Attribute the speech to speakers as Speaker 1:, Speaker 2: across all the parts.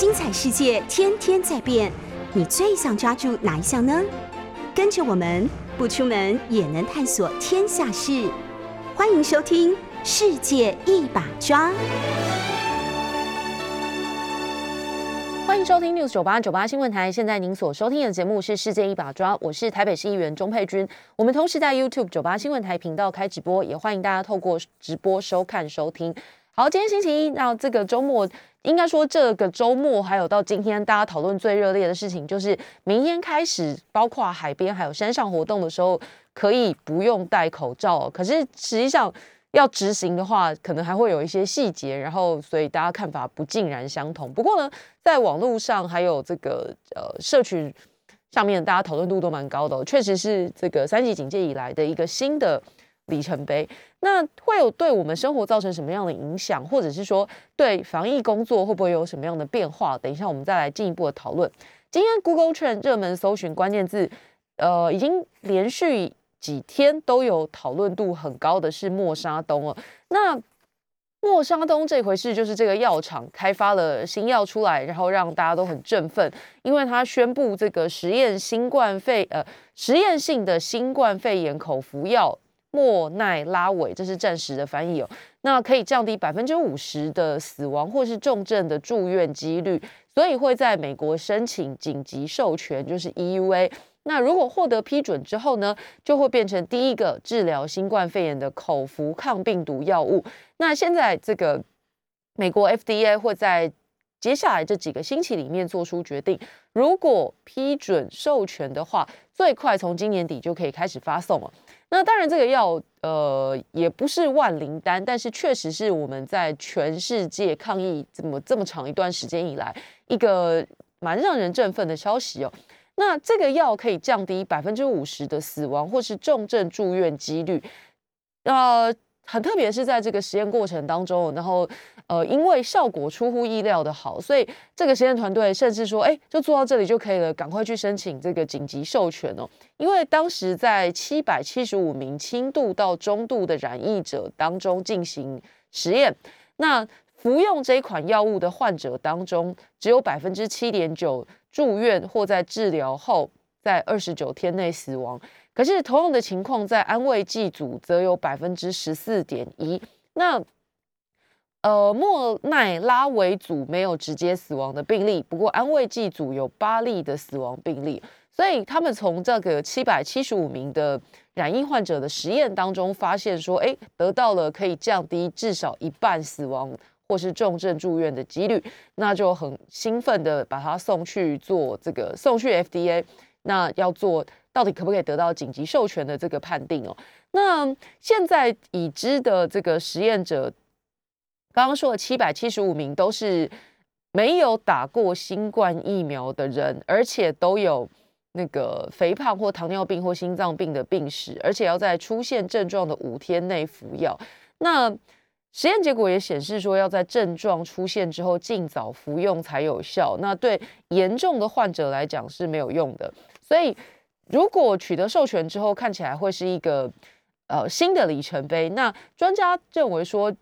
Speaker 1: 精彩世界天天在变，你最想抓住哪一项呢？跟着我们不出门也能探索天下事，欢迎收听《世界一把抓》。
Speaker 2: 欢迎收听 News 九八九八新闻台。现在您所收听的节目是《世界一把抓》，我是台北市议员钟佩君。我们同时在 YouTube 九八新闻台频道开直播，也欢迎大家透过直播收看收听。好，今天星期一，那这个周末，应该说这个周末还有到今天，大家讨论最热烈的事情，就是明天开始，包括海边还有山上活动的时候，可以不用戴口罩。可是实际上，要执行的话，可能还会有一些细节，然后所以大家看法不尽然相同。不过呢，在网络上还有这个呃社群上面，大家讨论度都蛮高的，确实是这个三级警戒以来的一个新的里程碑。那会有对我们生活造成什么样的影响，或者是说对防疫工作会不会有什么样的变化？等一下我们再来进一步的讨论。今天 Google Trend 热门搜寻关键字，呃，已经连续。几天都有讨论度很高的是莫沙东哦。那莫沙东这回事，就是这个药厂开发了新药出来，然后让大家都很振奋，因为他宣布这个实验新冠肺呃实验性的新冠肺炎口服药莫奈拉韦，这是暂时的翻译哦。那可以降低百分之五十的死亡或是重症的住院几率，所以会在美国申请紧急授权，就是 EUA。那如果获得批准之后呢，就会变成第一个治疗新冠肺炎的口服抗病毒药物。那现在这个美国 FDA 会在接下来这几个星期里面做出决定，如果批准授权的话，最快从今年底就可以开始发送了。那当然，这个药呃也不是万灵丹，但是确实是我们在全世界抗疫这么这么长一段时间以来一个蛮让人振奋的消息哦。那这个药可以降低百分之五十的死亡或是重症住院几率，呃，很特别是在这个实验过程当中，然后呃，因为效果出乎意料的好，所以这个实验团队甚至说，哎，就做到这里就可以了，赶快去申请这个紧急授权哦。因为当时在七百七十五名轻度到中度的染疫者当中进行实验，那服用这款药物的患者当中，只有百分之七点九。住院或在治疗后，在二十九天内死亡。可是同样的情况，在安慰剂组则有百分之十四点一。那呃，莫奈拉维组没有直接死亡的病例，不过安慰剂组有八例的死亡病例。所以他们从这个七百七十五名的染疫患者的实验当中发现说，哎，得到了可以降低至少一半死亡。或是重症住院的几率，那就很兴奋的把它送去做这个送去 FDA，那要做到底可不可以得到紧急授权的这个判定哦？那现在已知的这个实验者，刚刚说的七百七十五名都是没有打过新冠疫苗的人，而且都有那个肥胖或糖尿病或心脏病的病史，而且要在出现症状的五天内服药。那实验结果也显示说，要在症状出现之后尽早服用才有效。那对严重的患者来讲是没有用的。所以，如果取得授权之后，看起来会是一个呃新的里程碑。那专家认为说，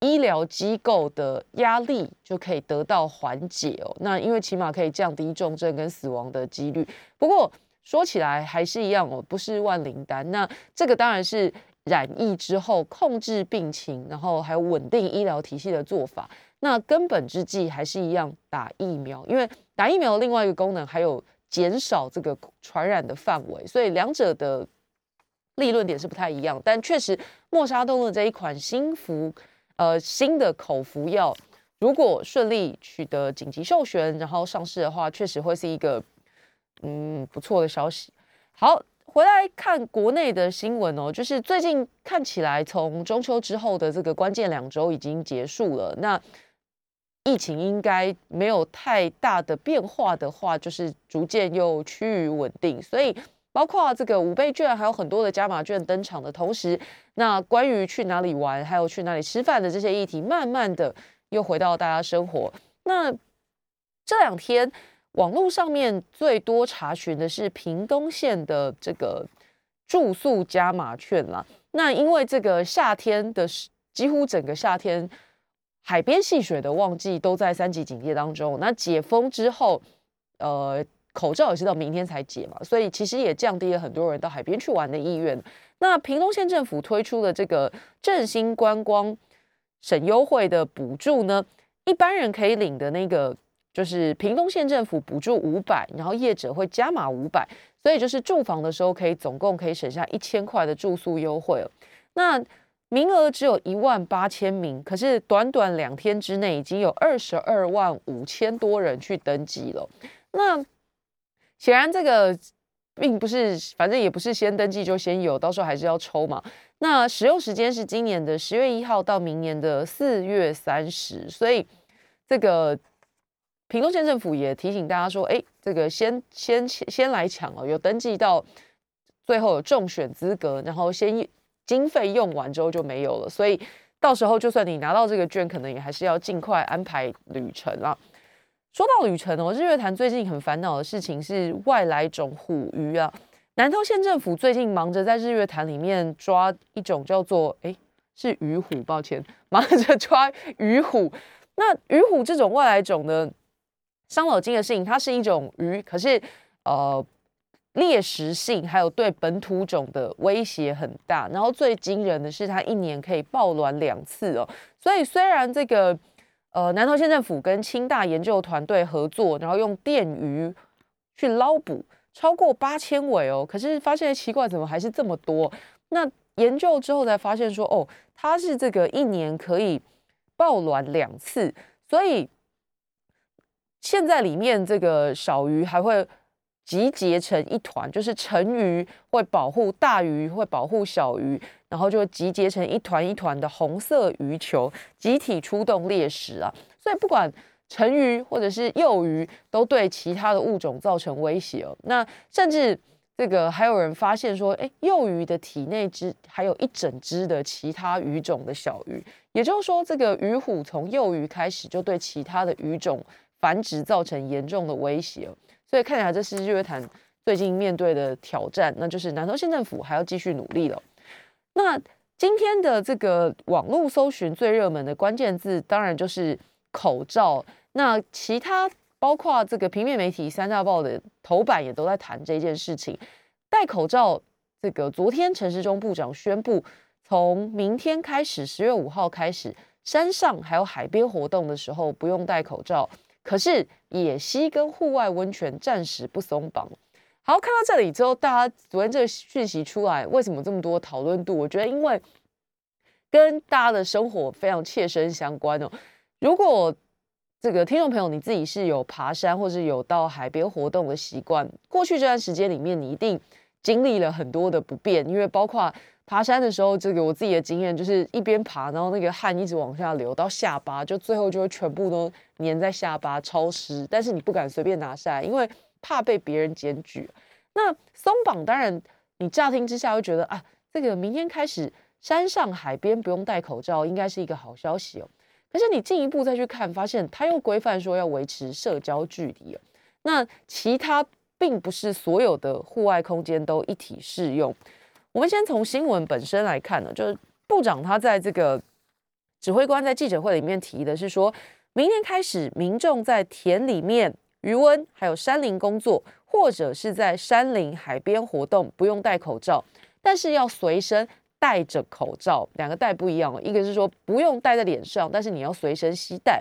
Speaker 2: 医疗机构的压力就可以得到缓解哦。那因为起码可以降低重症跟死亡的几率。不过说起来还是一样哦，不是万灵丹。那这个当然是。染疫之后控制病情，然后还有稳定医疗体系的做法，那根本之计还是一样打疫苗，因为打疫苗的另外一个功能还有减少这个传染的范围，所以两者的立论点是不太一样。但确实，莫沙东的这一款新服呃新的口服药，如果顺利取得紧急授权，然后上市的话，确实会是一个嗯不错的消息。好。回来看国内的新闻哦，就是最近看起来，从中秋之后的这个关键两周已经结束了。那疫情应该没有太大的变化的话，就是逐渐又趋于稳定。所以，包括这个五倍券，还有很多的加码券登场的同时，那关于去哪里玩，还有去哪里吃饭的这些议题，慢慢的又回到大家生活。那这两天。网络上面最多查询的是屏东县的这个住宿加码券啦。那因为这个夏天的几乎整个夏天海边戏水的旺季都在三级警戒当中。那解封之后，呃，口罩也是到明天才解嘛，所以其实也降低了很多人到海边去玩的意愿。那屏东县政府推出的这个振兴观光省优惠的补助呢，一般人可以领的那个就是屏东县政府补助五百，然后业者会加码五百，所以就是住房的时候可以总共可以省下一千块的住宿优惠了。那名额只有一万八千名，可是短短两天之内，已经有二十二万五千多人去登记了。那显然这个并不是，反正也不是先登记就先有，到时候还是要抽嘛。那使用时间是今年的十月一号到明年的四月三十，所以这个屏东县政府也提醒大家说，哎，这个先先先来抢哦，有登记到最后有中选资格，然后先。经费用完之后就没有了，所以到时候就算你拿到这个券，可能也还是要尽快安排旅程啦。说到旅程哦，日月潭最近很烦恼的事情是外来种虎鱼啊。南投县政府最近忙着在日月潭里面抓一种叫做哎是鱼虎，抱歉，忙着抓鱼虎。那鱼虎这种外来种呢，伤脑筋的事情，它是一种鱼，可是呃。猎食性还有对本土种的威胁很大，然后最惊人的是它一年可以爆卵两次哦。所以虽然这个呃南投县政府跟清大研究团队合作，然后用电鱼去捞捕超过八千尾哦，可是发现奇怪，怎么还是这么多？那研究之后才发现说，哦，它是这个一年可以爆卵两次，所以现在里面这个小鱼还会。集结成一团，就是成鱼会保护大鱼，会保护小鱼，然后就集结成一团一团的红色鱼球，集体出动猎食啊！所以不管成鱼或者是幼鱼，都对其他的物种造成威胁哦。那甚至这个还有人发现说，哎，幼鱼的体内只还有一整只的其他鱼种的小鱼，也就是说，这个鱼虎从幼鱼开始就对其他的鱼种繁殖造成严重的威胁所以看起来这是日月潭最近面对的挑战，那就是南投县政府还要继续努力了。那今天的这个网络搜寻最热门的关键字，当然就是口罩。那其他包括这个平面媒体三大报的头版也都在谈这件事情。戴口罩，这个昨天陈时中部长宣布，从明天开始，十月五号开始，山上还有海边活动的时候不用戴口罩。可是野溪跟户外温泉暂时不松绑。好，看到这里之后，大家昨天这个讯息出来，为什么这么多讨论度？我觉得因为跟大家的生活非常切身相关哦。如果这个听众朋友你自己是有爬山或是有到海边活动的习惯，过去这段时间里面，你一定经历了很多的不便，因为包括。爬山的时候，这个我自己的经验就是一边爬，然后那个汗一直往下流到下巴，就最后就会全部都粘在下巴，超湿。但是你不敢随便拿下来，因为怕被别人检举。那松绑当然，你乍听之下会觉得啊，这个明天开始山上海边不用戴口罩，应该是一个好消息哦。可是你进一步再去看，发现它又规范说要维持社交距离哦。那其他并不是所有的户外空间都一体适用。我们先从新闻本身来看呢，就是部长他在这个指挥官在记者会里面提的是说，明天开始，民众在田里面、渔温还有山林工作，或者是在山林海边活动，不用戴口罩，但是要随身戴着口罩。两个戴不一样哦，一个是说不用戴在脸上，但是你要随身携带。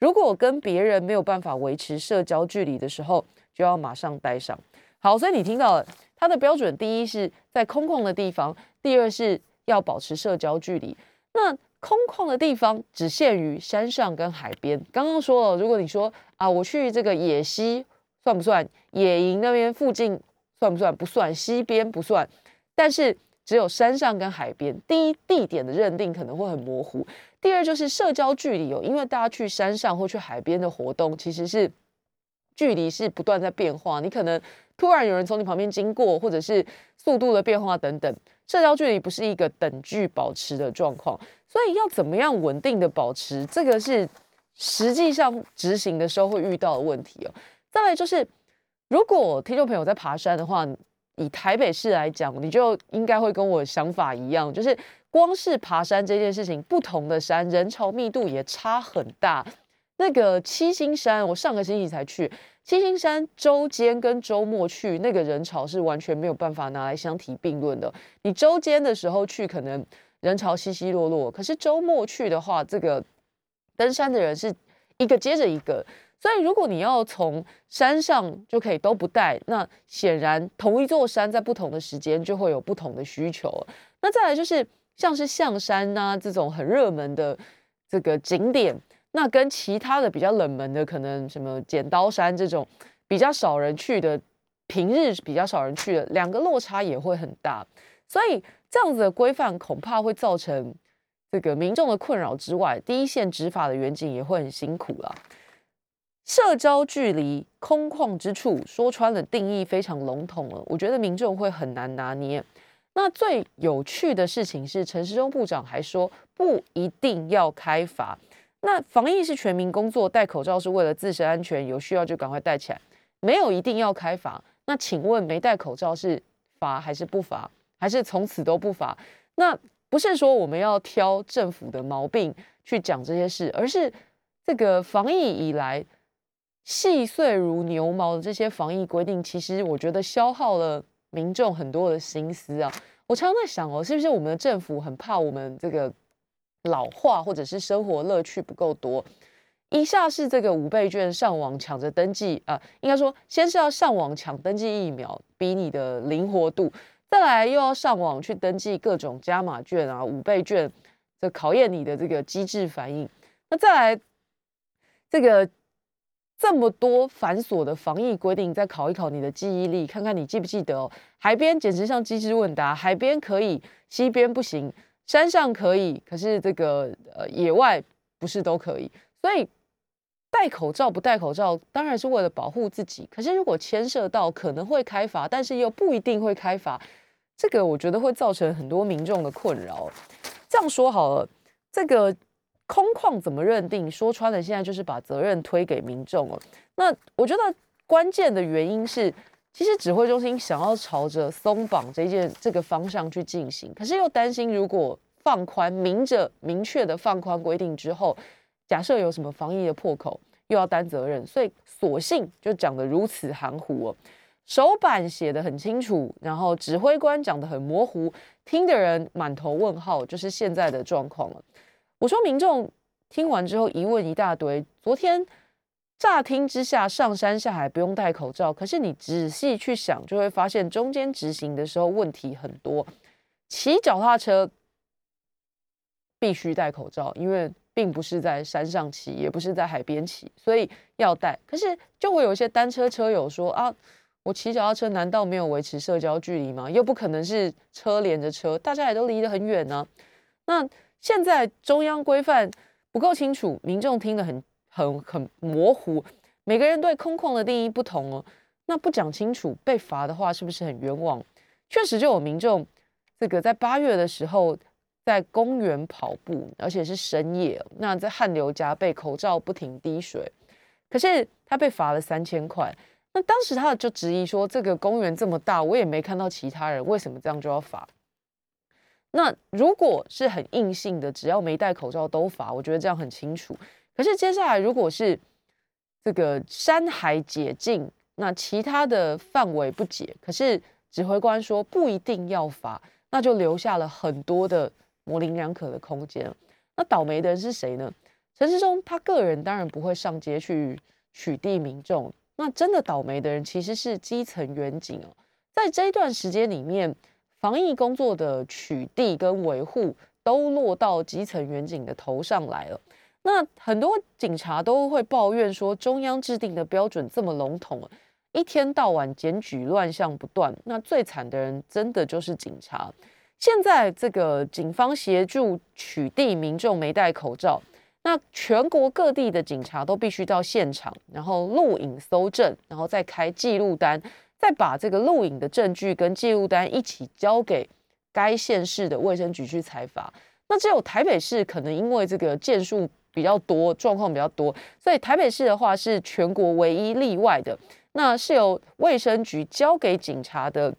Speaker 2: 如果跟别人没有办法维持社交距离的时候，就要马上戴上。好，所以你听到了。它的标准，第一是在空旷的地方，第二是要保持社交距离。那空旷的地方只限于山上跟海边。刚刚说了，如果你说啊，我去这个野溪算不算？野营那边附近算不算？不算，溪边不算。但是只有山上跟海边。第一，地点的认定可能会很模糊；第二，就是社交距离哦，因为大家去山上或去海边的活动，其实是距离是不断在变化，你可能。突然有人从你旁边经过，或者是速度的变化等等，社交距离不是一个等距保持的状况，所以要怎么样稳定的保持，这个是实际上执行的时候会遇到的问题哦。再来就是，如果听众朋友在爬山的话，以台北市来讲，你就应该会跟我想法一样，就是。光是爬山这件事情，不同的山人潮密度也差很大。那个七星山，我上个星期才去。七星山周间跟周末去，那个人潮是完全没有办法拿来相提并论的。你周间的时候去，可能人潮稀稀落落；可是周末去的话，这个登山的人是一个接着一个。所以，如果你要从山上就可以都不带，那显然同一座山在不同的时间就会有不同的需求。那再来就是像是象山呐这种很热门的这个景点。那跟其他的比较冷门的，可能什么剪刀山这种比较少人去的，平日比较少人去的，两个落差也会很大。所以这样子的规范恐怕会造成这个民众的困扰之外，第一线执法的远景也会很辛苦了。社交距离、空旷之处，说穿了定义非常笼统了，我觉得民众会很难拿捏。那最有趣的事情是，陈时中部长还说不一定要开罚。那防疫是全民工作，戴口罩是为了自身安全，有需要就赶快戴起来，没有一定要开罚。那请问没戴口罩是罚还是不罚，还是从此都不罚？那不是说我们要挑政府的毛病去讲这些事，而是这个防疫以来细碎如牛毛的这些防疫规定，其实我觉得消耗了民众很多的心思啊。我常常在想哦，是不是我们的政府很怕我们这个？老化或者是生活乐趣不够多，一下是这个五倍券上网抢着登记啊，应该说先是要上网抢登记疫苗，比你的灵活度，再来又要上网去登记各种加码券啊、五倍券，这考验你的这个机制反应。那再来这个这么多繁琐的防疫规定，再考一考你的记忆力，看看你记不记得哦。海边简直像机智问答，海边可以，西边不行。山上可以，可是这个呃野外不是都可以，所以戴口罩不戴口罩当然是为了保护自己。可是如果牵涉到可能会开罚，但是又不一定会开罚，这个我觉得会造成很多民众的困扰。这样说好了，这个空旷怎么认定？说穿了，现在就是把责任推给民众了。那我觉得关键的原因是。其实指挥中心想要朝着松绑这件这个方向去进行，可是又担心如果放宽明着明确的放宽规定之后，假设有什么防疫的破口，又要担责任，所以索性就讲得如此含糊哦。手板写的很清楚，然后指挥官讲的很模糊，听的人满头问号，就是现在的状况了。我说民众听完之后疑问一大堆，昨天。乍听之下，上山下海不用戴口罩，可是你仔细去想，就会发现中间执行的时候问题很多。骑脚踏车必须戴口罩，因为并不是在山上骑，也不是在海边骑，所以要戴。可是就会有一些单车车友说啊，我骑脚踏车难道没有维持社交距离吗？又不可能是车连着车，大家也都离得很远呢。那现在中央规范不够清楚，民众听得很。很很模糊，每个人对空旷的定义不同哦。那不讲清楚被罚的话，是不是很冤枉？确实就有民众，这个在八月的时候在公园跑步，而且是深夜，那在汗流浃背，口罩不停滴水，可是他被罚了三千块。那当时他就质疑说，这个公园这么大，我也没看到其他人，为什么这样就要罚？那如果是很硬性的，只要没戴口罩都罚，我觉得这样很清楚。可是接下来，如果是这个山海解禁，那其他的范围不解，可是指挥官说不一定要罚，那就留下了很多的模棱两可的空间。那倒霉的人是谁呢？陈世忠他个人当然不会上街去取缔民众，那真的倒霉的人其实是基层远警哦。在这一段时间里面，防疫工作的取缔跟维护都落到基层远警的头上来了。那很多警察都会抱怨说，中央制定的标准这么笼统，一天到晚检举乱象不断。那最惨的人真的就是警察。现在这个警方协助取缔民众没戴口罩，那全国各地的警察都必须到现场，然后录影搜证，然后再开记录单，再把这个录影的证据跟记录单一起交给该县市的卫生局去采罚。那只有台北市可能因为这个件数。比较多状况比较多，所以台北市的话是全国唯一例外的。那是由卫生局交给警察的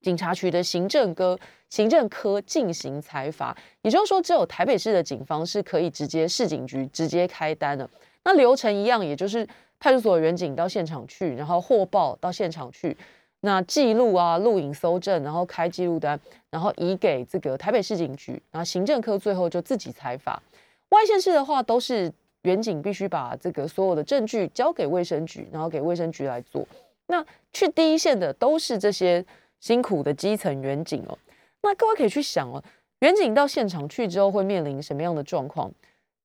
Speaker 2: 警察局的行政科行政科进行裁罚，也就是说，只有台北市的警方是可以直接市警局直接开单的。那流程一样，也就是派出所的员警到现场去，然后获报到现场去，那记录啊、录影、搜证，然后开记录单，然后移给这个台北市警局，然后行政科最后就自己裁罚。外县市的话，都是员警必须把这个所有的证据交给卫生局，然后给卫生局来做。那去第一线的都是这些辛苦的基层员警哦。那各位可以去想哦，远警到现场去之后会面临什么样的状况？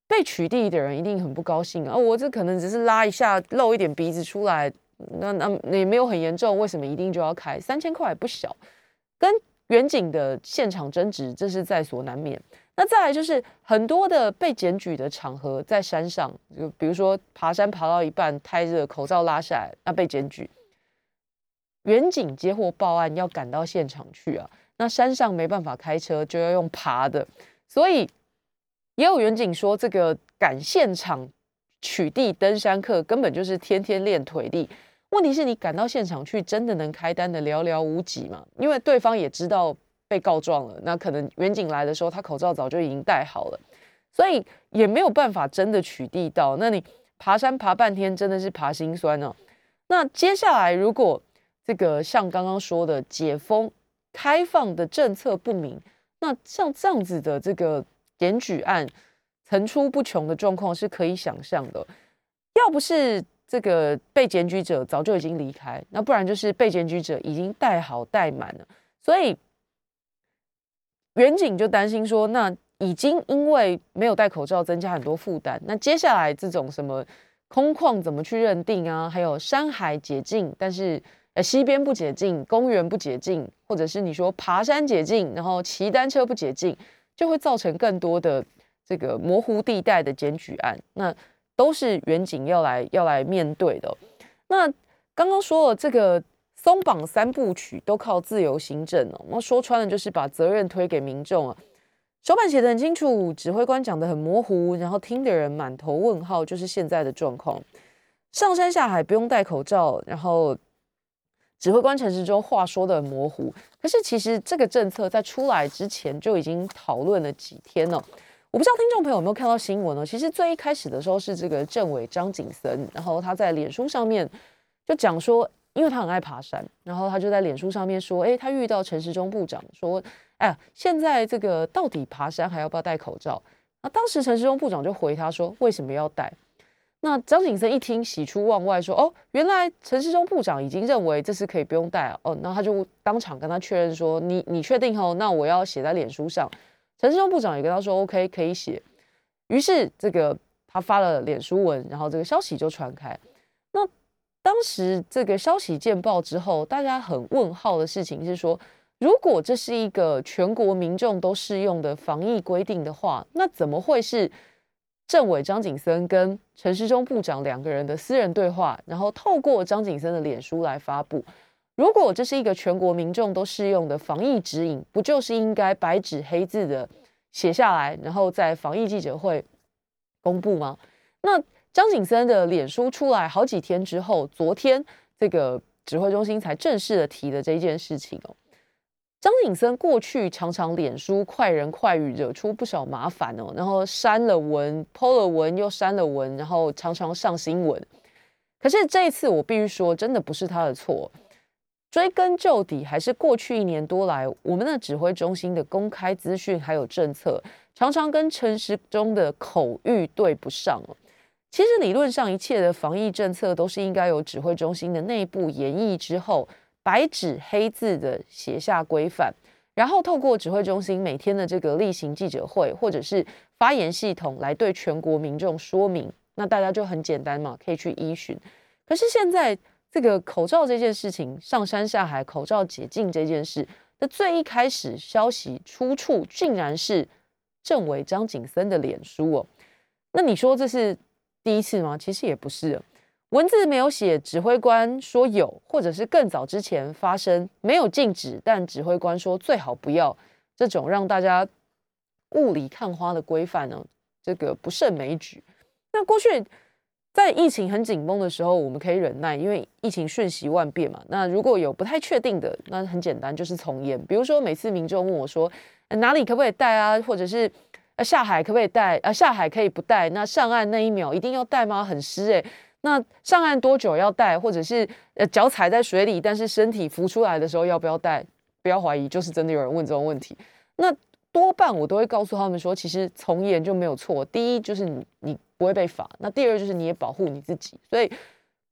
Speaker 2: 被取缔的人一定很不高兴啊！我这可能只是拉一下露一点鼻子出来，那那也没有很严重，为什么一定就要开三千块不小？跟远景的现场争执，这是在所难免。那再来就是很多的被检举的场合，在山上，就比如说爬山爬到一半太热，口罩拉下来，那被检举。远景接获报案，要赶到现场去啊。那山上没办法开车，就要用爬的，所以也有远景说，这个赶现场取缔登山客根本就是天天练腿力。问题是你赶到现场去，真的能开单的寥寥无几嘛？因为对方也知道被告状了，那可能远景来的时候，他口罩早就已经戴好了，所以也没有办法真的取缔到。那你爬山爬半天，真的是爬心酸哦。那接下来如果这个像刚刚说的解封。开放的政策不明，那像这样子的这个检举案层出不穷的状况是可以想象的。要不是这个被检举者早就已经离开，那不然就是被检举者已经戴好戴满了。所以远景就担心说，那已经因为没有戴口罩增加很多负担，那接下来这种什么空旷怎么去认定啊？还有山海解禁，但是。呃，西边不解禁，公园不解禁，或者是你说爬山解禁，然后骑单车不解禁，就会造成更多的这个模糊地带的检举案，那都是远景要来要来面对的。那刚刚说了这个松绑三部曲都靠自由行政哦，那说穿了就是把责任推给民众啊。手板写的很清楚，指挥官讲的很模糊，然后听的人满头问号，就是现在的状况。上山下海不用戴口罩，然后。指挥官陈时中话说的模糊，可是其实这个政策在出来之前就已经讨论了几天了。我不知道听众朋友有没有看到新闻呢？其实最一开始的时候是这个政委张景森，然后他在脸书上面就讲说，因为他很爱爬山，然后他就在脸书上面说，哎，他遇到陈时中部长说，哎呀，现在这个到底爬山还要不要戴口罩？那当时陈时中部长就回他说，为什么要戴？那张景森一听，喜出望外，说：“哦，原来陈世忠部长已经认为这次可以不用戴哦。”那他就当场跟他确认说：“你你确定哦？那我要写在脸书上。”陈世忠部长也跟他说：“OK，可以写。”于是这个他发了脸书文，然后这个消息就传开。当时这个消息见报之后，大家很问号的事情是说，如果这是一个全国民众都适用的防疫规定的话，那怎么会是？政委张景森跟陈时中部长两个人的私人对话，然后透过张景森的脸书来发布。如果这是一个全国民众都适用的防疫指引，不就是应该白纸黑字的写下来，然后在防疫记者会公布吗？那张景森的脸书出来好几天之后，昨天这个指挥中心才正式的提的这件事情哦。张景森过去常常脸书快人快语，惹出不少麻烦哦，然后删了文、剖了文又删了文，然后常常上新闻。可是这一次，我必须说，真的不是他的错。追根究底，还是过去一年多来，我们的指挥中心的公开资讯还有政策，常常跟陈时中的口谕对不上其实理论上，一切的防疫政策都是应该由指挥中心的内部研议之后。白纸黑字的写下规范，然后透过指挥中心每天的这个例行记者会或者是发言系统来对全国民众说明，那大家就很简单嘛，可以去依循。可是现在这个口罩这件事情，上山下海口罩解禁这件事，那最一开始消息出处竟然是政委张景森的脸书哦，那你说这是第一次吗？其实也不是。文字没有写，指挥官说有，或者是更早之前发生没有禁止，但指挥官说最好不要这种让大家雾里看花的规范呢？这个不胜枚举。那过去在疫情很紧绷的时候，我们可以忍耐，因为疫情瞬息万变嘛。那如果有不太确定的，那很简单，就是从严。比如说，每次民众问我说哪里可不可以带啊，或者是呃下海可不可以带啊？下海可以不带，那上岸那一秒一定要带吗？很湿诶。那上岸多久要带？或者是呃脚踩在水里，但是身体浮出来的时候要不要带？不要怀疑，就是真的有人问这种问题。那多半我都会告诉他们说，其实从严就没有错。第一就是你你。不会被罚。那第二就是你也保护你自己，所以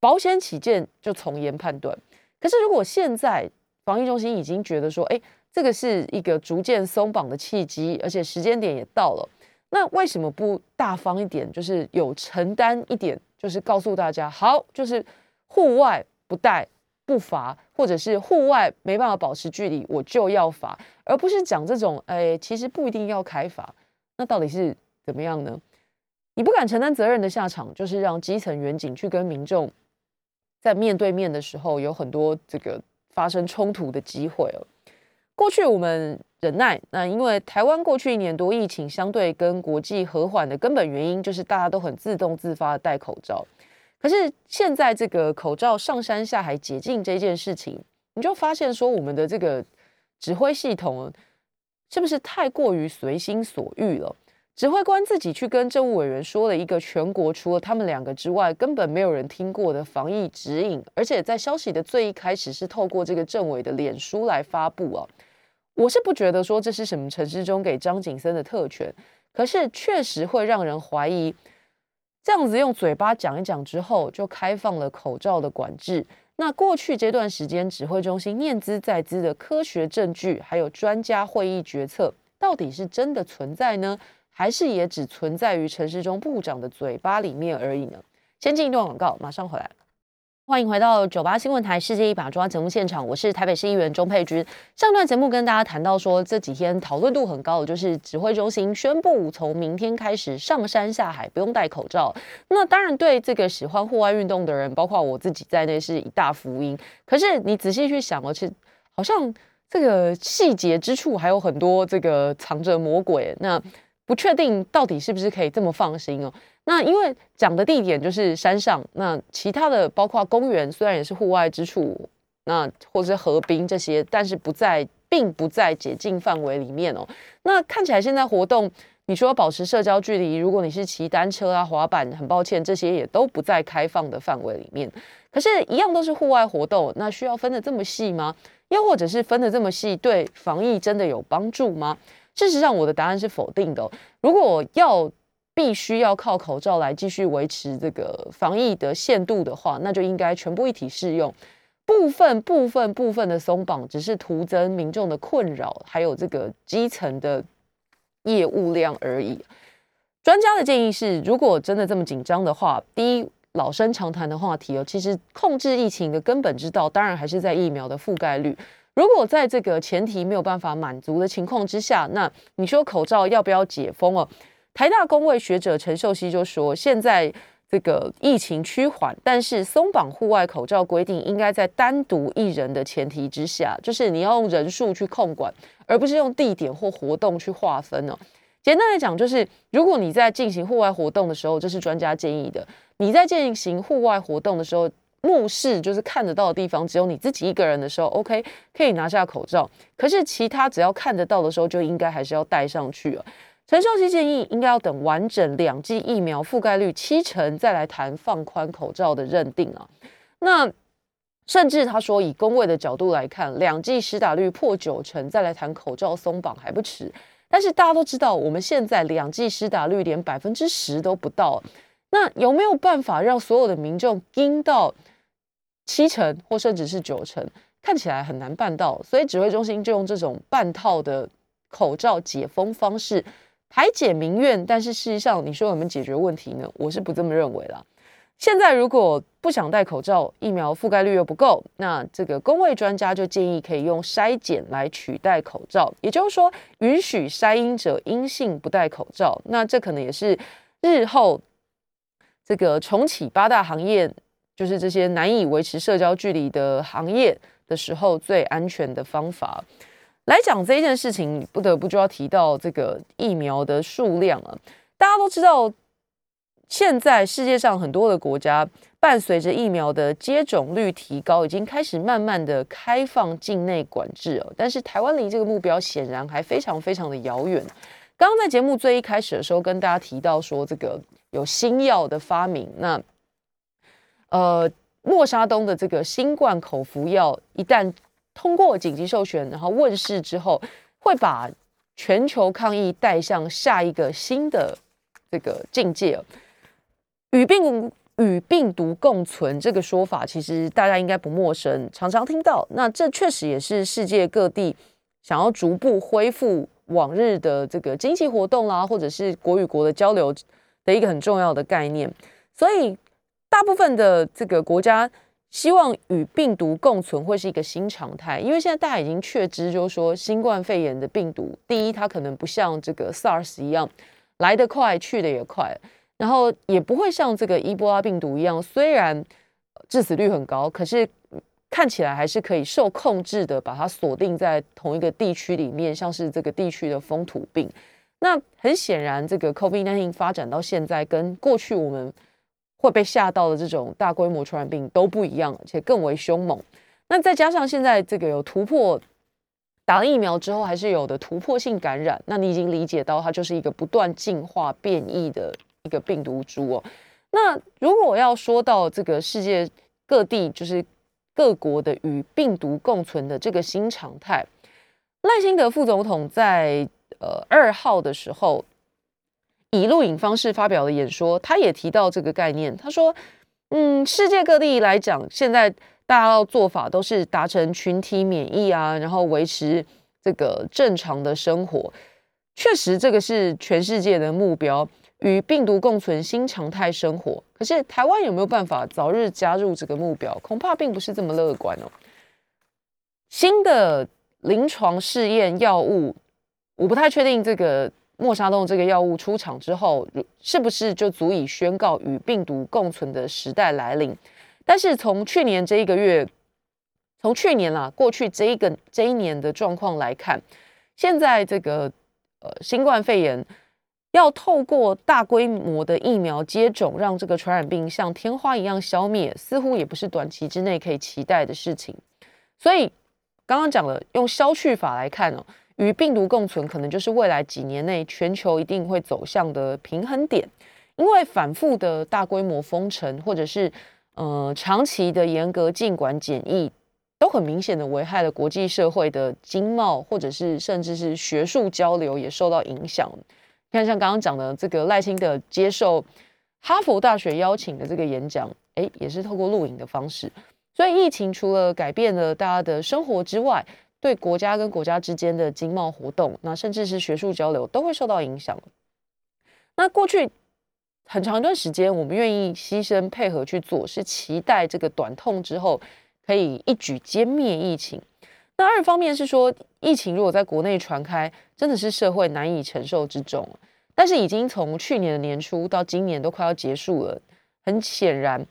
Speaker 2: 保险起见就从严判断。可是如果现在防疫中心已经觉得说，哎，这个是一个逐渐松绑的契机，而且时间点也到了，那为什么不大方一点，就是有承担一点，就是告诉大家，好，就是户外不带不罚，或者是户外没办法保持距离，我就要罚，而不是讲这种，哎，其实不一定要开罚，那到底是怎么样呢？你不敢承担责任的下场，就是让基层员警去跟民众在面对面的时候，有很多这个发生冲突的机会哦。过去我们忍耐，那因为台湾过去一年多疫情相对跟国际和缓的根本原因，就是大家都很自动自发的戴口罩。可是现在这个口罩上山下海解禁这件事情，你就发现说，我们的这个指挥系统是不是太过于随心所欲了？指挥官自己去跟政务委员说了一个全国除了他们两个之外根本没有人听过的防疫指引，而且在消息的最一开始是透过这个政委的脸书来发布啊。我是不觉得说这是什么陈世忠给张景森的特权，可是确实会让人怀疑，这样子用嘴巴讲一讲之后就开放了口罩的管制。那过去这段时间指挥中心念兹在兹的科学证据，还有专家会议决策，到底是真的存在呢？还是也只存在于陈世忠部长的嘴巴里面而已呢？先进一段广告，马上回来。欢迎回到九八新闻台世界一把抓节目现场，我是台北市议员钟佩君。上段节目跟大家谈到说，这几天讨论度很高的就是指挥中心宣布从明天开始上山下海不用戴口罩。那当然对这个喜欢户外运动的人，包括我自己在内是一大福音。可是你仔细去想哦，其实好像这个细节之处还有很多这个藏着魔鬼。那不确定到底是不是可以这么放心哦？那因为讲的地点就是山上，那其他的包括公园，虽然也是户外之处，那或者是河滨这些，但是不在，并不在解禁范围里面哦。那看起来现在活动，你说保持社交距离，如果你是骑单车啊、滑板，很抱歉，这些也都不在开放的范围里面。可是，一样都是户外活动，那需要分的这么细吗？又或者是分的这么细，对防疫真的有帮助吗？事实上，我的答案是否定的。如果要必须要靠口罩来继续维持这个防疫的限度的话，那就应该全部一体适用。部分、部分、部分的松绑，只是徒增民众的困扰，还有这个基层的业务量而已。专家的建议是，如果真的这么紧张的话，第一，老生常谈的话题哦，其实控制疫情的根本之道，当然还是在疫苗的覆盖率。如果在这个前提没有办法满足的情况之下，那你说口罩要不要解封哦？台大公卫学者陈秀熙就说，现在这个疫情趋缓，但是松绑户外口罩规定应该在单独一人的前提之下，就是你要用人数去控管，而不是用地点或活动去划分哦。简单来讲，就是如果你在进行户外活动的时候，这是专家建议的，你在进行户外活动的时候。目视就是看得到的地方，只有你自己一个人的时候，OK，可以拿下口罩。可是其他只要看得到的时候，就应该还是要戴上去了。陈秀熙建议，应该要等完整两剂疫苗覆盖率七成，再来谈放宽口罩的认定啊。那甚至他说，以工位的角度来看，两剂施打率破九成，再来谈口罩松绑还不迟。但是大家都知道，我们现在两剂施打率连百分之十都不到，那有没有办法让所有的民众盯到？七成或甚至是九成，看起来很难办到，所以指挥中心就用这种半套的口罩解封方式排解民怨。但是事实上，你说有没有解决问题呢？我是不这么认为啦。现在如果不想戴口罩，疫苗覆盖率又不够，那这个工位专家就建议可以用筛检来取代口罩，也就是说允许筛阴者阴性不戴口罩。那这可能也是日后这个重启八大行业。就是这些难以维持社交距离的行业的时候，最安全的方法来讲这一件事情，不得不就要提到这个疫苗的数量了。大家都知道，现在世界上很多的国家，伴随着疫苗的接种率提高，已经开始慢慢的开放境内管制了。但是台湾离这个目标显然还非常非常的遥远。刚刚在节目最一开始的时候，跟大家提到说，这个有新药的发明，那呃，莫沙东的这个新冠口服药一旦通过紧急授权，然后问世之后，会把全球抗疫带向下一个新的这个境界。与病与病毒共存这个说法，其实大家应该不陌生，常常听到。那这确实也是世界各地想要逐步恢复往日的这个经济活动啦，或者是国与国的交流的一个很重要的概念。所以，大部分的这个国家希望与病毒共存会是一个新常态，因为现在大家已经确知，就是说新冠肺炎的病毒，第一，它可能不像这个 SARS 一样来得快，去的也快。然后也不会像这个伊波拉病毒一样，虽然致死率很高，可是看起来还是可以受控制的，把它锁定在同一个地区里面，像是这个地区的风土病。那很显然，这个 COVID-19 发展到现在，跟过去我们会被吓到的这种大规模传染病都不一样，而且更为凶猛。那再加上现在这个有突破，打了疫苗之后还是有的突破性感染，那你已经理解到它就是一个不断进化变异的。一个病毒株哦，那如果要说到这个世界各地，就是各国的与病毒共存的这个新常态，赖辛德副总统在呃二号的时候以录影方式发表的演说，他也提到这个概念。他说：“嗯，世界各地来讲，现在大家的做法都是达成群体免疫啊，然后维持这个正常的生活。确实，这个是全世界的目标。”与病毒共存新常态生活，可是台湾有没有办法早日加入这个目标？恐怕并不是这么乐观哦。新的临床试验药物，我不太确定这个莫沙东这个药物出厂之后，是不是就足以宣告与病毒共存的时代来临？但是从去年这一个月，从去年啦，过去这一个这一年的状况来看，现在这个呃新冠肺炎。要透过大规模的疫苗接种，让这个传染病像天花一样消灭，似乎也不是短期之内可以期待的事情。所以刚刚讲了，用消去法来看哦，与病毒共存，可能就是未来几年内全球一定会走向的平衡点。因为反复的大规模封城，或者是呃长期的严格禁管检疫，都很明显的危害了国际社会的经贸，或者是甚至是学术交流也受到影响。看，像刚刚讲的这个赖清德接受哈佛大学邀请的这个演讲，哎，也是透过录影的方式。所以疫情除了改变了大家的生活之外，对国家跟国家之间的经贸活动，那甚至是学术交流，都会受到影响。那过去很长一段时间，我们愿意牺牲配合去做，是期待这个短痛之后可以一举歼灭疫情。那二方面是说，疫情如果在国内传开，真的是社会难以承受之重。但是已经从去年的年初到今年都快要结束了，很显然，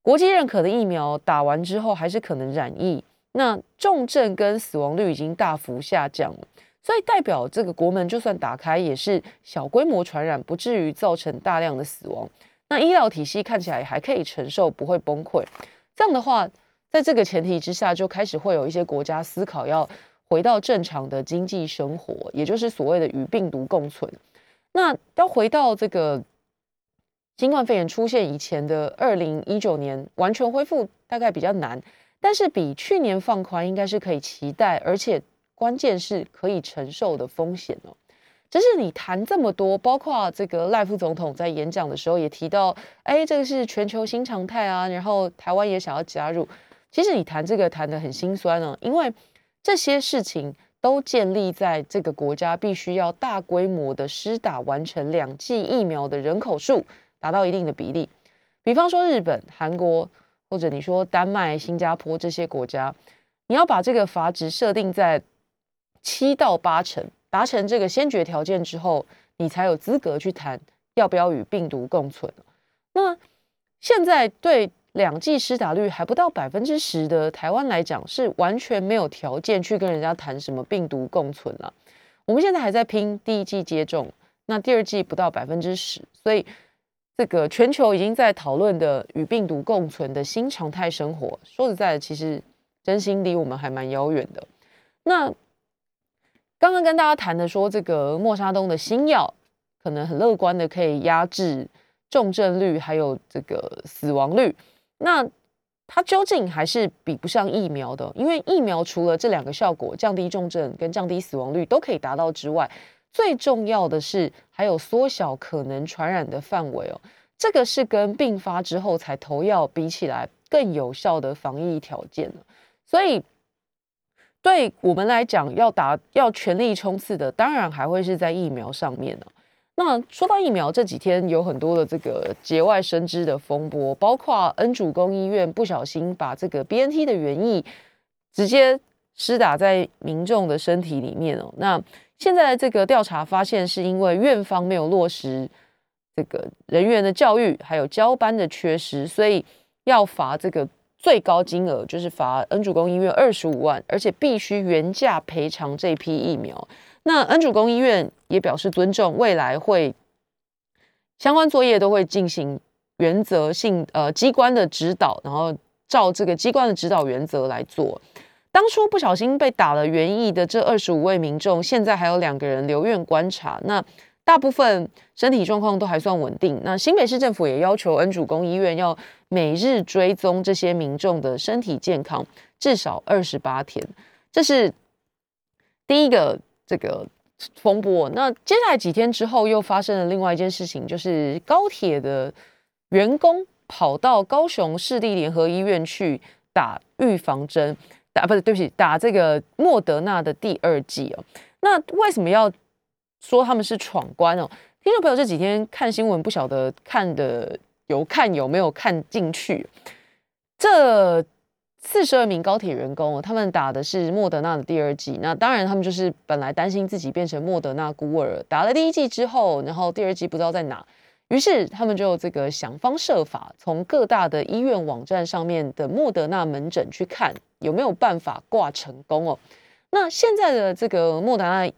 Speaker 2: 国际认可的疫苗打完之后还是可能染疫，那重症跟死亡率已经大幅下降了，所以代表这个国门就算打开，也是小规模传染，不至于造成大量的死亡。那医疗体系看起来还可以承受，不会崩溃。这样的话。在这个前提之下，就开始会有一些国家思考要回到正常的经济生活，也就是所谓的与病毒共存。那要回到这个新冠肺炎出现以前的二零一九年，完全恢复大概比较难，但是比去年放宽应该是可以期待，而且关键是可以承受的风险哦。就是你谈这么多，包括这个赖副总统在演讲的时候也提到，哎，这个是全球新常态啊，然后台湾也想要加入。其实你谈这个谈得很心酸哦，因为这些事情都建立在这个国家必须要大规模的施打完成两剂疫苗的人口数达到一定的比例。比方说日本、韩国，或者你说丹麦、新加坡这些国家，你要把这个阀值设定在七到八成，达成这个先决条件之后，你才有资格去谈要不要与病毒共存。那现在对。两剂施打率还不到百分之十的台湾来讲，是完全没有条件去跟人家谈什么病毒共存了。我们现在还在拼第一剂接种，那第二剂不到百分之十，所以这个全球已经在讨论的与病毒共存的新常态生活，说实在的，其实真心离我们还蛮遥远的。那刚刚跟大家谈的说，这个莫沙东的新药可能很乐观的可以压制重症率还有这个死亡率，那它究竟还是比不上疫苗的？因为疫苗除了这两个效果，降低重症跟降低死亡率都可以达到之外。最重要的是，还有缩小可能传染的范围哦。这个是跟病发之后才投药比起来更有效的防疫条件所以，对我们来讲，要打要全力冲刺的，当然还会是在疫苗上面呢。那说到疫苗，这几天有很多的这个节外生枝的风波，包括恩主公医院不小心把这个 BNT 的原意直接施打在民众的身体里面哦。那现在这个调查发现，是因为院方没有落实这个人员的教育，还有交班的缺失，所以要罚这个最高金额，就是罚恩主公医院二十五万，而且必须原价赔偿这批疫苗。那恩主公医院也表示尊重，未来会相关作业都会进行原则性呃机关的指导，然后照这个机关的指导原则来做。当初不小心被打了园艺的这二十五位民众，现在还有两个人留院观察。那大部分身体状况都还算稳定。那新北市政府也要求恩主公医院要每日追踪这些民众的身体健康，至少二十八天。这是第一个这个风波。那接下来几天之后，又发生了另外一件事情，就是高铁的员工跑到高雄市立联合医院去打预防针。打不是对不起，打这个莫德纳的第二剂哦。那为什么要说他们是闯关哦？听众朋友这几天看新闻，不晓得看的有看有没有看进去？这四十二名高铁员工，他们打的是莫德纳的第二剂。那当然，他们就是本来担心自己变成莫德纳孤儿，打了第一剂之后，然后第二剂不知道在哪。于是他们就这个想方设法，从各大的医院网站上面的莫德纳门诊去看有没有办法挂成功哦。那现在的这个莫德纳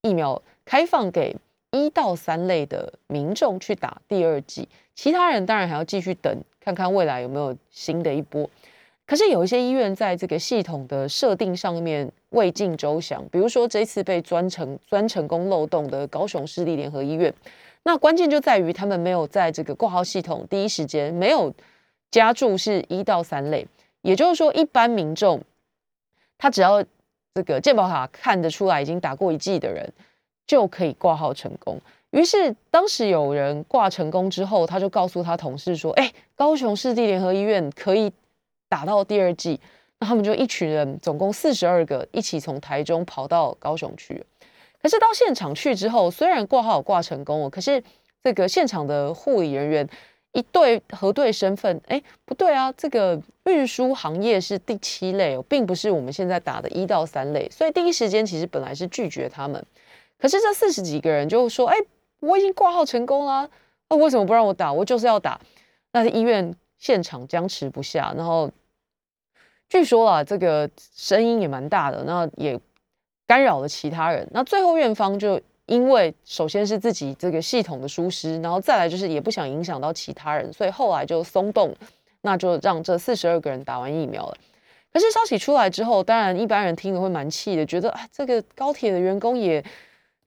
Speaker 2: 疫苗开放给一到三类的民众去打第二剂，其他人当然还要继续等，看看未来有没有新的一波。可是有一些医院在这个系统的设定上面未尽周详，比如说这次被钻成钻成功漏洞的高雄市立联合医院。那关键就在于他们没有在这个挂号系统第一时间没有加注是一到三类，也就是说一般民众他只要这个健保卡看得出来已经打过一剂的人就可以挂号成功。于是当时有人挂成功之后，他就告诉他同事说：“哎，高雄市立联合医院可以打到第二剂。”那他们就一群人，总共四十二个，一起从台中跑到高雄去。可是到现场去之后，虽然挂号挂成功了，可是这个现场的护理人员一对核对身份，哎，不对啊，这个运输行业是第七类哦，并不是我们现在打的一到三类，所以第一时间其实本来是拒绝他们。可是这四十几个人就说，哎，我已经挂号成功了，那为什么不让我打？我就是要打。那医院现场僵持不下，然后据说啊，这个声音也蛮大的，那也。干扰了其他人，那最后院方就因为首先是自己这个系统的疏失，然后再来就是也不想影响到其他人，所以后来就松动，那就让这四十二个人打完疫苗了。可是消息出来之后，当然一般人听了会蛮气的，觉得啊这个高铁的员工也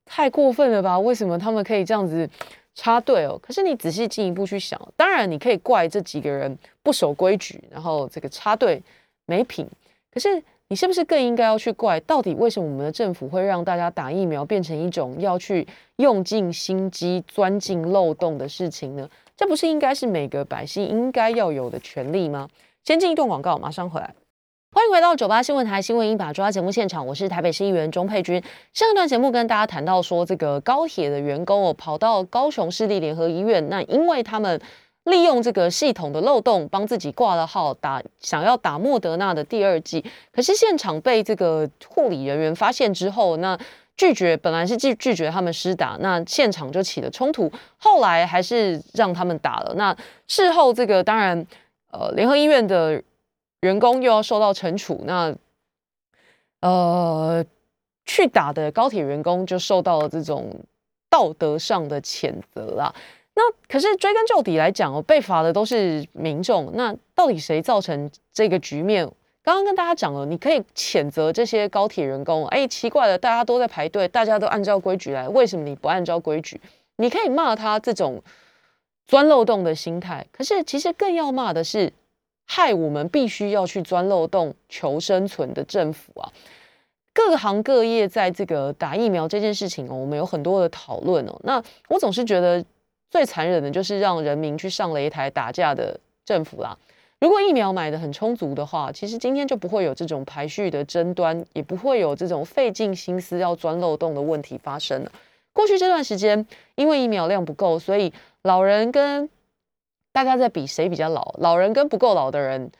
Speaker 2: 太过分了吧？为什么他们可以这样子插队哦？可是你仔细进一步去想，当然你可以怪这几个人不守规矩，然后这个插队没品，可是。你是不是更应该要去怪，到底为什么我们的政府会让大家打疫苗变成一种要去用尽心机、钻进漏洞的事情呢？这不是应该是每个百姓应该要有的权利吗？先进一段广告，马上回来。欢迎回到九八新闻台新闻一把抓节目现场，我是台北市议员钟佩君。上一段节目跟大家谈到说，这个高铁的员工哦，跑到高雄市立联合医院，那因为他们。利用这个系统的漏洞，帮自己挂了号，打想要打莫德纳的第二剂，可是现场被这个护理人员发现之后，那拒绝本来是拒拒绝他们施打，那现场就起了冲突，后来还是让他们打了。那事后这个当然，呃，联合医院的员工又要受到惩处，那呃，去打的高铁员工就受到了这种道德上的谴责啦。那可是追根究底来讲哦，被罚的都是民众。那到底谁造成这个局面？刚刚跟大家讲了，你可以谴责这些高铁员工。哎，奇怪了，大家都在排队，大家都按照规矩来，为什么你不按照规矩？你可以骂他这种钻漏洞的心态。可是其实更要骂的是，害我们必须要去钻漏洞求生存的政府啊！各行各业在这个打疫苗这件事情哦，我们有很多的讨论哦。那我总是觉得。最残忍的就是让人民去上擂台打架的政府啦。如果疫苗买的很充足的话，其实今天就不会有这种排序的争端，也不会有这种费尽心思要钻漏洞的问题发生了。过去这段时间，因为疫苗量不够，所以老人跟大家在比谁比较老，老人跟不够老的人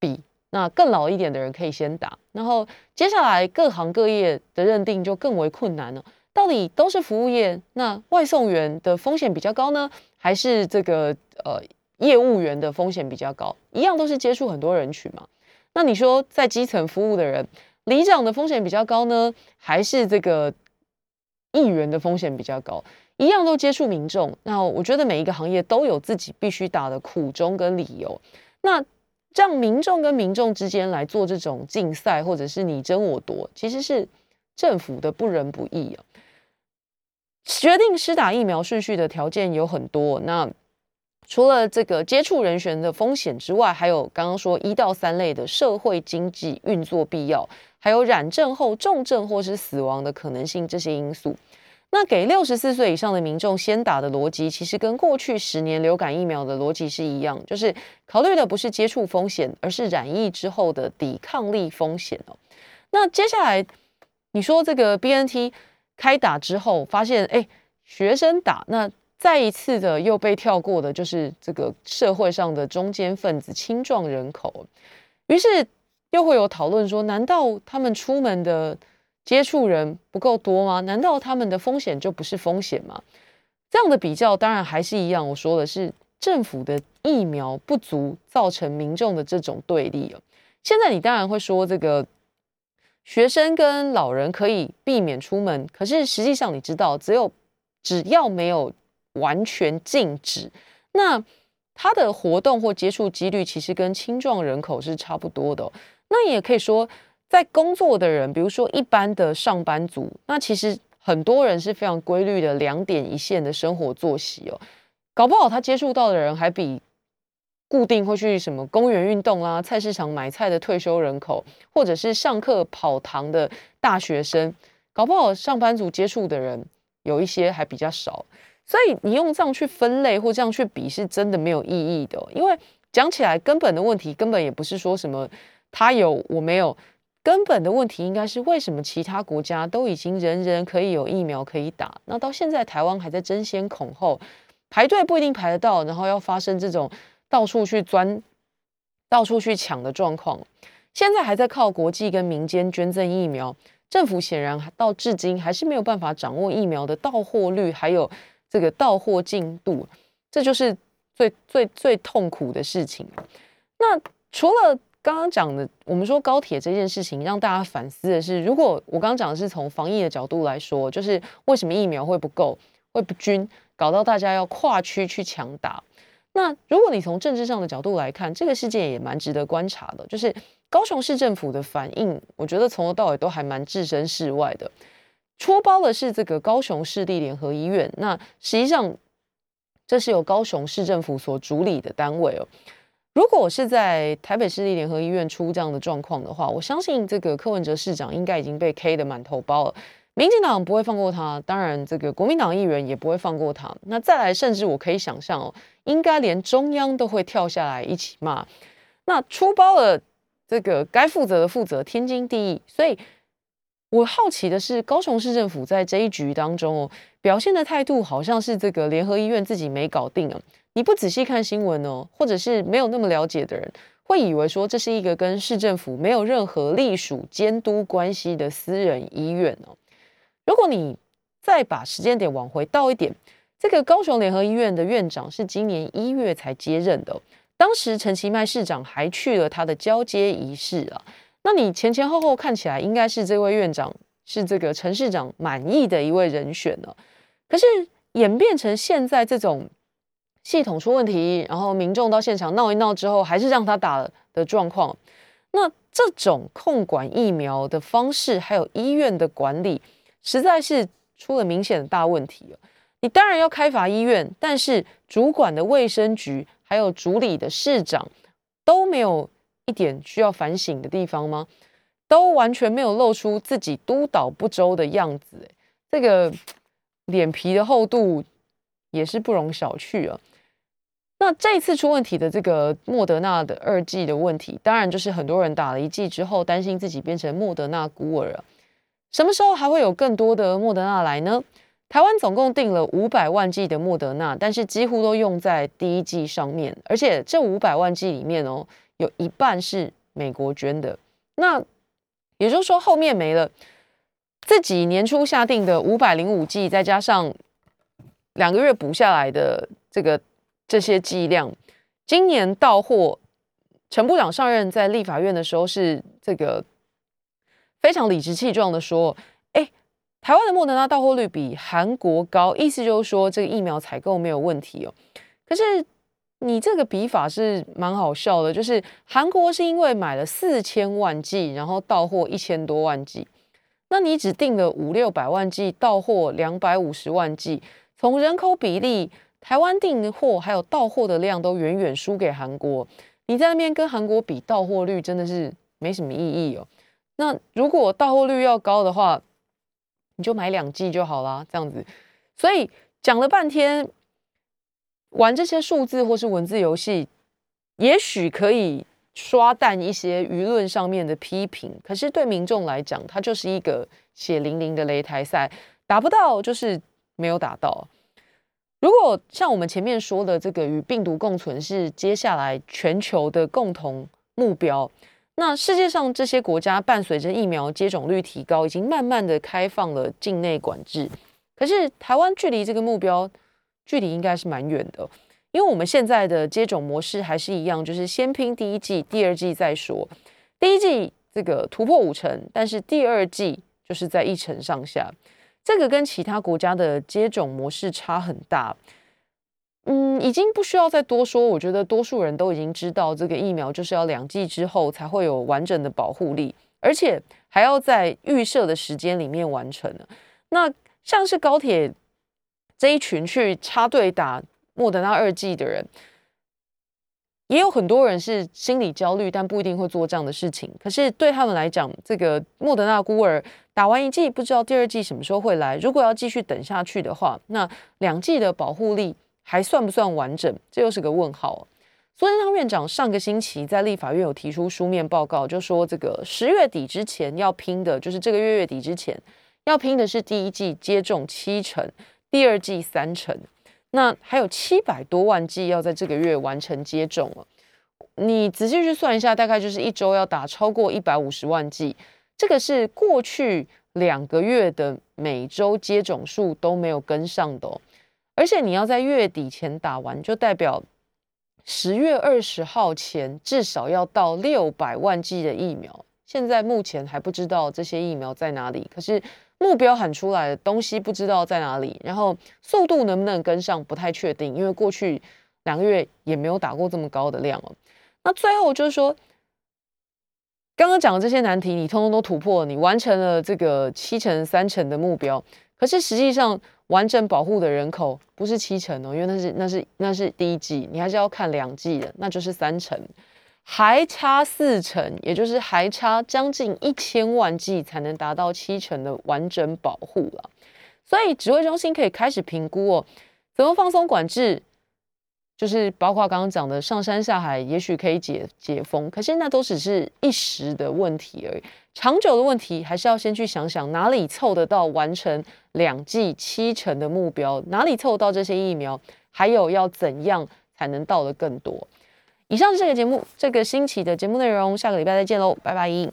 Speaker 2: 比，那更老一点的人可以先打，然后接下来各行各业的认定就更为困难了。到底都是服务业，那外送员的风险比较高呢，还是这个呃业务员的风险比较高？一样都是接触很多人群嘛。那你说在基层服务的人，里长的风险比较高呢，还是这个议员的风险比较高？一样都接触民众。那我觉得每一个行业都有自己必须打的苦衷跟理由。那让民众跟民众之间来做这种竞赛，或者是你争我夺，其实是政府的不仁不义啊。决定施打疫苗顺序的条件有很多，那除了这个接触人员的风险之外，还有刚刚说一到三类的社会经济运作必要，还有染症后重症或是死亡的可能性这些因素。那给六十四岁以上的民众先打的逻辑，其实跟过去十年流感疫苗的逻辑是一样，就是考虑的不是接触风险，而是染疫之后的抵抗力风险哦。那接下来你说这个 BNT。开打之后发现，哎，学生打那再一次的又被跳过的，就是这个社会上的中间分子、青壮人口。于是又会有讨论说，难道他们出门的接触人不够多吗？难道他们的风险就不是风险吗？这样的比较当然还是一样，我说的是政府的疫苗不足造成民众的这种对立了。现在你当然会说这个。学生跟老人可以避免出门，可是实际上你知道，只有只要没有完全禁止，那他的活动或接触几率其实跟青壮人口是差不多的。那也可以说，在工作的人，比如说一般的上班族，那其实很多人是非常规律的两点一线的生活作息哦，搞不好他接触到的人还比。固定会去什么公园运动啦、菜市场买菜的退休人口，或者是上课跑堂的大学生，搞不好上班族接触的人有一些还比较少，所以你用这样去分类或这样去比，是真的没有意义的。因为讲起来根本的问题根本也不是说什么他有我没有，根本的问题应该是为什么其他国家都已经人人可以有疫苗可以打，那到现在台湾还在争先恐后，排队不一定排得到，然后要发生这种。到处去钻，到处去抢的状况，现在还在靠国际跟民间捐赠疫苗。政府显然到至今还是没有办法掌握疫苗的到货率，还有这个到货进度，这就是最最最痛苦的事情。那除了刚刚讲的，我们说高铁这件事情，让大家反思的是，如果我刚刚讲的是从防疫的角度来说，就是为什么疫苗会不够、会不均，搞到大家要跨区去抢打。那如果你从政治上的角度来看，这个事件也蛮值得观察的。就是高雄市政府的反应，我觉得从头到尾都还蛮置身事外的。出包的是这个高雄市立联合医院，那实际上这是由高雄市政府所主理的单位哦。如果是在台北市立联合医院出这样的状况的话，我相信这个柯文哲市长应该已经被 K 的满头包了。民进党不会放过他，当然这个国民党议员也不会放过他。那再来，甚至我可以想象哦，应该连中央都会跳下来一起骂。那出包了，这个该负责的负责，天经地义。所以我好奇的是，高雄市政府在这一局当中哦，表现的态度好像是这个联合医院自己没搞定啊。你不仔细看新闻哦，或者是没有那么了解的人，会以为说这是一个跟市政府没有任何隶属监督关系的私人医院哦。如果你再把时间点往回倒一点，这个高雄联合医院的院长是今年一月才接任的，当时陈其迈市长还去了他的交接仪式啊。那你前前后后看起来，应该是这位院长是这个陈市长满意的一位人选呢。可是演变成现在这种系统出问题，然后民众到现场闹一闹之后，还是让他打的状况。那这种控管疫苗的方式，还有医院的管理，实在是出了明显的大问题你当然要开罚医院，但是主管的卫生局还有主理的市长都没有一点需要反省的地方吗？都完全没有露出自己督导不周的样子，这个脸皮的厚度也是不容小觑啊。那这次出问题的这个莫德纳的二剂的问题，当然就是很多人打了一剂之后，担心自己变成莫德纳孤儿了。什么时候还会有更多的莫德纳来呢？台湾总共订了五百万剂的莫德纳，但是几乎都用在第一剂上面，而且这五百万剂里面哦，有一半是美国捐的。那也就是说，后面没了，自己年初下定的五百零五剂，再加上两个月补下来的这个。这些剂量，今年到货，陈部长上任在立法院的时候是这个非常理直气壮的说：“哎，台湾的莫德纳到货率比韩国高，意思就是说这个疫苗采购没有问题哦。”可是你这个比法是蛮好笑的，就是韩国是因为买了四千万剂，然后到货一千多万剂，那你只订了五六百万剂，到货两百五十万剂，从人口比例。台湾订货还有到货的量都远远输给韩国，你在那边跟韩国比到货率真的是没什么意义哦。那如果到货率要高的话，你就买两季就好啦，这样子。所以讲了半天，玩这些数字或是文字游戏，也许可以刷淡一些舆论上面的批评，可是对民众来讲，它就是一个血淋淋的擂台赛，打不到就是没有打到。如果像我们前面说的，这个与病毒共存是接下来全球的共同目标，那世界上这些国家伴随着疫苗接种率提高，已经慢慢的开放了境内管制。可是台湾距离这个目标距离应该是蛮远的，因为我们现在的接种模式还是一样，就是先拼第一季，第二季再说。第一季这个突破五成，但是第二季就是在一成上下。这个跟其他国家的接种模式差很大，嗯，已经不需要再多说。我觉得多数人都已经知道，这个疫苗就是要两剂之后才会有完整的保护力，而且还要在预设的时间里面完成那像是高铁这一群去插队打莫德纳二剂的人，也有很多人是心理焦虑，但不一定会做这样的事情。可是对他们来讲，这个莫德纳孤儿。打完一剂，不知道第二季什么时候会来。如果要继续等下去的话，那两剂的保护力还算不算完整？这又是个问号。苏贞昌院长上个星期在立法院有提出书面报告，就说这个十月底之前要拼的，就是这个月月底之前要拼的是第一季接种七成，第二季三成。那还有七百多万剂要在这个月完成接种了。你仔细去算一下，大概就是一周要打超过一百五十万剂。这个是过去两个月的每周接种数都没有跟上的，而且你要在月底前打完，就代表十月二十号前至少要到六百万剂的疫苗。现在目前还不知道这些疫苗在哪里，可是目标喊出来的东西不知道在哪里，然后速度能不能跟上不太确定，因为过去两个月也没有打过这么高的量哦。那最后就是说。刚刚讲的这些难题，你通通都突破，你完成了这个七成三成的目标。可是实际上，完整保护的人口不是七成哦，因为那是那是那是第一季，你还是要看两季的，那就是三成，还差四成，也就是还差将近一千万剂才能达到七成的完整保护了。所以指挥中心可以开始评估哦，怎么放松管制。就是包括刚刚讲的上山下海，也许可以解解封，可是那都只是一时的问题而已。长久的问题还是要先去想想哪里凑得到完成两剂七成的目标，哪里凑到这些疫苗，还有要怎样才能到的更多。以上是这个节目这个星期的节目内容，下个礼拜再见喽，拜拜。